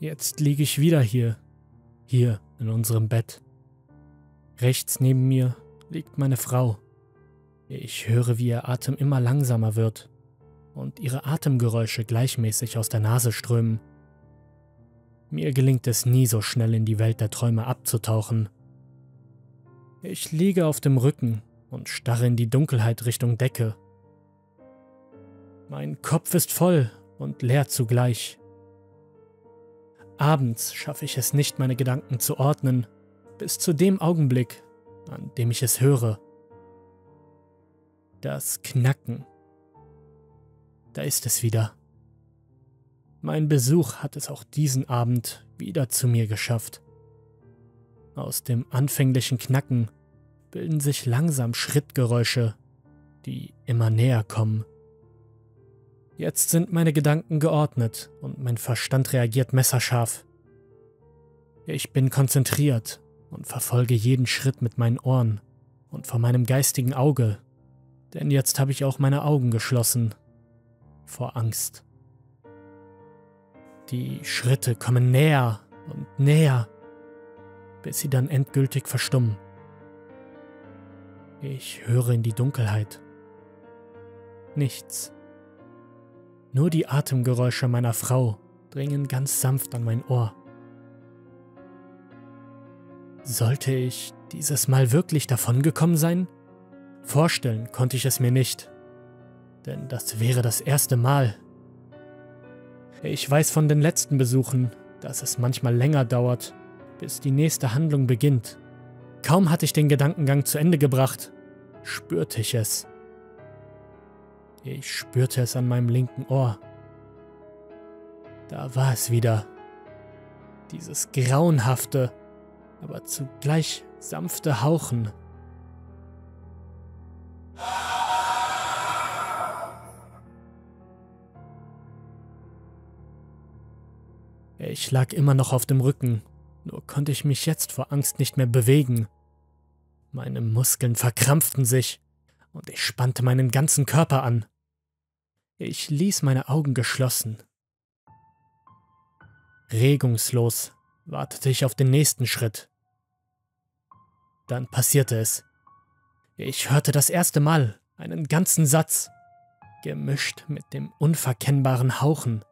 Jetzt liege ich wieder hier, hier in unserem Bett. Rechts neben mir liegt meine Frau. Ich höre, wie ihr Atem immer langsamer wird und ihre Atemgeräusche gleichmäßig aus der Nase strömen. Mir gelingt es nie so schnell in die Welt der Träume abzutauchen. Ich liege auf dem Rücken und starre in die Dunkelheit Richtung Decke. Mein Kopf ist voll und leer zugleich. Abends schaffe ich es nicht, meine Gedanken zu ordnen, bis zu dem Augenblick, an dem ich es höre. Das Knacken. Da ist es wieder. Mein Besuch hat es auch diesen Abend wieder zu mir geschafft. Aus dem anfänglichen Knacken bilden sich langsam Schrittgeräusche, die immer näher kommen. Jetzt sind meine Gedanken geordnet und mein Verstand reagiert messerscharf. Ich bin konzentriert und verfolge jeden Schritt mit meinen Ohren und vor meinem geistigen Auge, denn jetzt habe ich auch meine Augen geschlossen vor Angst. Die Schritte kommen näher und näher, bis sie dann endgültig verstummen. Ich höre in die Dunkelheit. Nichts. Nur die Atemgeräusche meiner Frau dringen ganz sanft an mein Ohr. Sollte ich dieses Mal wirklich davongekommen sein? Vorstellen konnte ich es mir nicht, denn das wäre das erste Mal, ich weiß von den letzten Besuchen, dass es manchmal länger dauert, bis die nächste Handlung beginnt. Kaum hatte ich den Gedankengang zu Ende gebracht, spürte ich es. Ich spürte es an meinem linken Ohr. Da war es wieder. Dieses grauenhafte, aber zugleich sanfte Hauchen. Ich lag immer noch auf dem Rücken, nur konnte ich mich jetzt vor Angst nicht mehr bewegen. Meine Muskeln verkrampften sich und ich spannte meinen ganzen Körper an. Ich ließ meine Augen geschlossen. Regungslos wartete ich auf den nächsten Schritt. Dann passierte es. Ich hörte das erste Mal einen ganzen Satz, gemischt mit dem unverkennbaren Hauchen.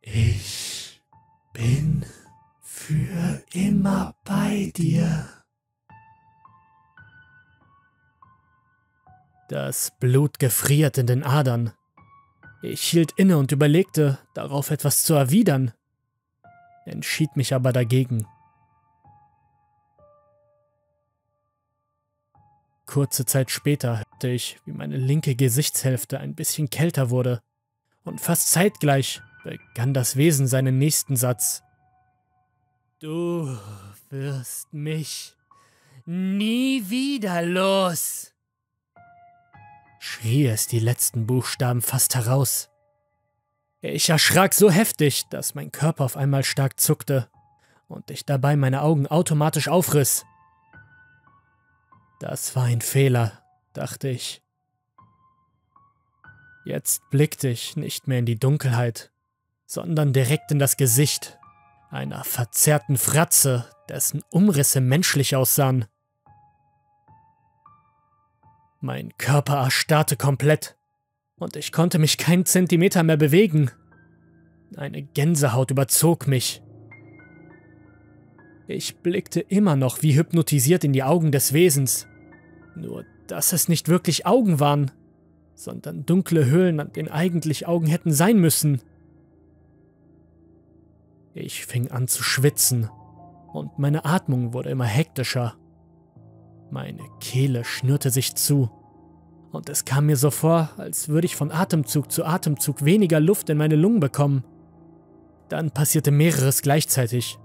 Ich bin für immer bei dir. Das Blut gefriert in den Adern. Ich hielt inne und überlegte, darauf etwas zu erwidern, entschied mich aber dagegen. Kurze Zeit später hörte ich, wie meine linke Gesichtshälfte ein bisschen kälter wurde, und fast zeitgleich begann das Wesen seinen nächsten Satz. Du wirst mich nie wieder los, schrie es die letzten Buchstaben fast heraus. Ich erschrak so heftig, dass mein Körper auf einmal stark zuckte und ich dabei meine Augen automatisch aufriss. Das war ein Fehler, dachte ich. Jetzt blickte ich nicht mehr in die Dunkelheit, sondern direkt in das Gesicht einer verzerrten Fratze, dessen Umrisse menschlich aussahen. Mein Körper erstarrte komplett und ich konnte mich keinen Zentimeter mehr bewegen. Eine Gänsehaut überzog mich. Ich blickte immer noch wie hypnotisiert in die Augen des Wesens, nur dass es nicht wirklich Augen waren, sondern dunkle Höhlen, an denen eigentlich Augen hätten sein müssen. Ich fing an zu schwitzen und meine Atmung wurde immer hektischer. Meine Kehle schnürte sich zu und es kam mir so vor, als würde ich von Atemzug zu Atemzug weniger Luft in meine Lungen bekommen. Dann passierte mehreres gleichzeitig.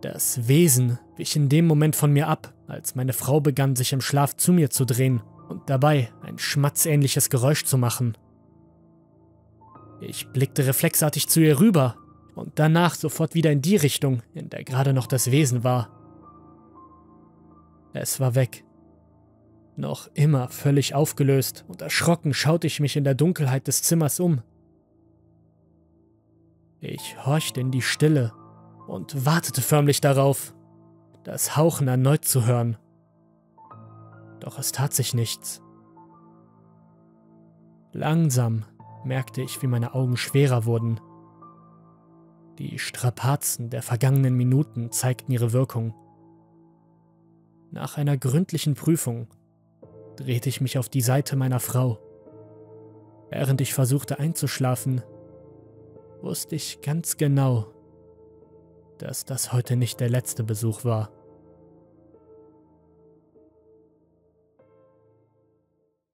Das Wesen wich in dem Moment von mir ab, als meine Frau begann, sich im Schlaf zu mir zu drehen und dabei ein schmatzähnliches Geräusch zu machen. Ich blickte reflexartig zu ihr rüber und danach sofort wieder in die Richtung, in der gerade noch das Wesen war. Es war weg. Noch immer völlig aufgelöst und erschrocken schaute ich mich in der Dunkelheit des Zimmers um. Ich horchte in die Stille und wartete förmlich darauf, das Hauchen erneut zu hören. Doch es tat sich nichts. Langsam merkte ich, wie meine Augen schwerer wurden. Die Strapazen der vergangenen Minuten zeigten ihre Wirkung. Nach einer gründlichen Prüfung drehte ich mich auf die Seite meiner Frau. Während ich versuchte einzuschlafen, wusste ich ganz genau, dass das heute nicht der letzte Besuch war.